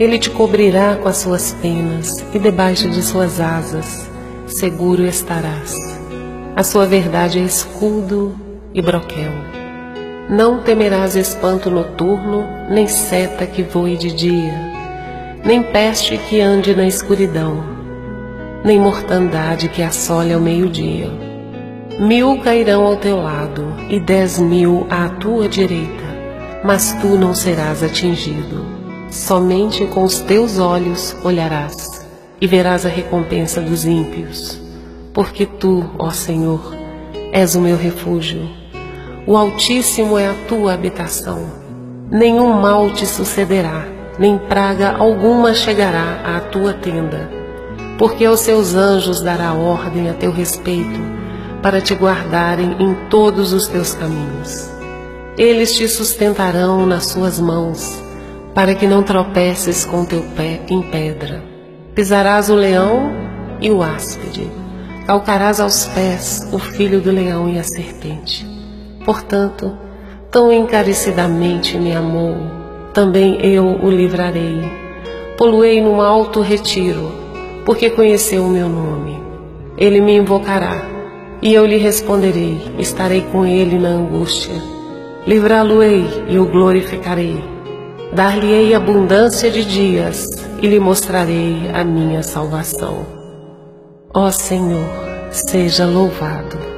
ele te cobrirá com as suas penas e debaixo de suas asas seguro estarás. A sua verdade é escudo e broquel. Não temerás espanto noturno, nem seta que voe de dia, nem peste que ande na escuridão, nem mortandade que assole ao meio-dia. Mil cairão ao teu lado e dez mil à tua direita, mas tu não serás atingido. Somente com os teus olhos olharás e verás a recompensa dos ímpios, porque tu, ó Senhor, és o meu refúgio. O Altíssimo é a tua habitação. Nenhum mal te sucederá, nem praga alguma chegará à tua tenda, porque aos seus anjos dará ordem a teu respeito, para te guardarem em todos os teus caminhos. Eles te sustentarão nas suas mãos para que não tropeces com teu pé em pedra. Pisarás o leão e o áspide, calcarás aos pés o filho do leão e a serpente. Portanto, tão encarecidamente me amou, também eu o livrarei. Poluei num alto retiro, porque conheceu o meu nome. Ele me invocará, e eu lhe responderei, estarei com ele na angústia. Livrá-lo-ei e o glorificarei Dar-lhe-ei abundância de dias e lhe mostrarei a minha salvação. Ó Senhor, seja louvado.